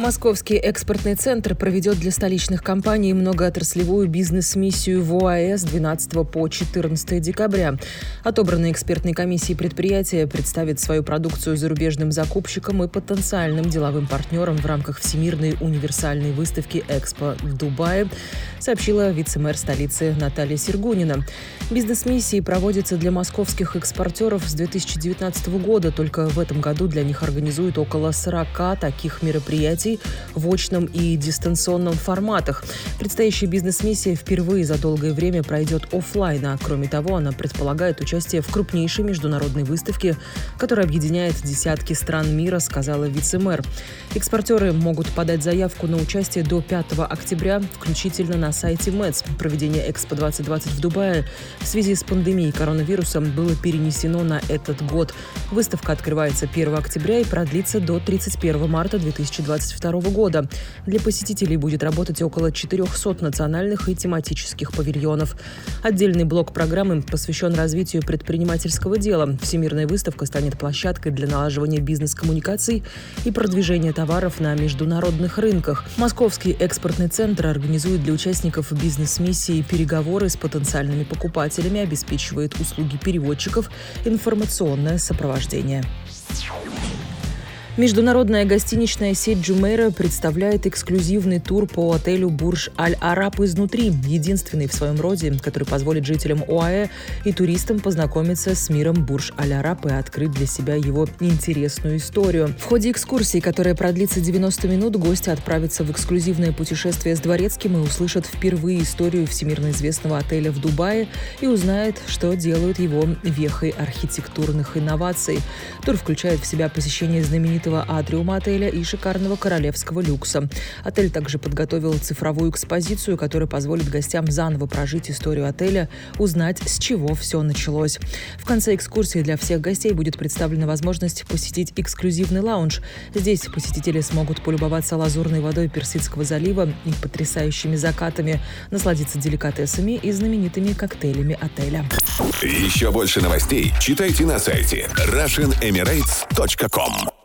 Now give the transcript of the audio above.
Московский экспортный центр проведет для столичных компаний многоотраслевую бизнес-миссию в ОАЭ с 12 по 14 декабря. Отобранные экспертной комиссией предприятия представит свою продукцию зарубежным закупщикам и потенциальным деловым партнерам в рамках Всемирной универсальной выставки «Экспо» в Дубае, сообщила вице-мэр столицы Наталья Сергунина. Бизнес-миссии проводятся для московских экспортеров с 2019 года. Только в этом году для них организуют около 40 таких мероприятий мероприятий в очном и дистанционном форматах. Предстоящая бизнес-миссия впервые за долгое время пройдет офлайн, а кроме того, она предполагает участие в крупнейшей международной выставке, которая объединяет десятки стран мира, сказала вице-мэр. Экспортеры могут подать заявку на участие до 5 октября, включительно на сайте МЭЦ. Проведение Экспо 2020 в Дубае в связи с пандемией коронавируса было перенесено на этот год. Выставка открывается 1 октября и продлится до 31 марта 2022 2022 года. Для посетителей будет работать около 400 национальных и тематических павильонов. Отдельный блок программы посвящен развитию предпринимательского дела. Всемирная выставка станет площадкой для налаживания бизнес-коммуникаций и продвижения товаров на международных рынках. Московский экспортный центр организует для участников бизнес-миссии переговоры с потенциальными покупателями, обеспечивает услуги переводчиков, информационное сопровождение. Международная гостиничная сеть Джумейра представляет эксклюзивный тур по отелю Бурж Аль-Араб изнутри, единственный в своем роде, который позволит жителям ОАЭ и туристам познакомиться с миром Бурж Аль-Араб и открыть для себя его интересную историю. В ходе экскурсии, которая продлится 90 минут, гости отправятся в эксклюзивное путешествие с Дворецким и услышат впервые историю всемирно известного отеля в Дубае и узнают, что делают его вехой архитектурных инноваций. Тур включает в себя посещение знаменитых знаменитого атриума отеля и шикарного королевского люкса. Отель также подготовил цифровую экспозицию, которая позволит гостям заново прожить историю отеля, узнать, с чего все началось. В конце экскурсии для всех гостей будет представлена возможность посетить эксклюзивный лаунж. Здесь посетители смогут полюбоваться лазурной водой Персидского залива и потрясающими закатами, насладиться деликатесами и знаменитыми коктейлями отеля. Еще больше новостей читайте на сайте RussianEmirates.com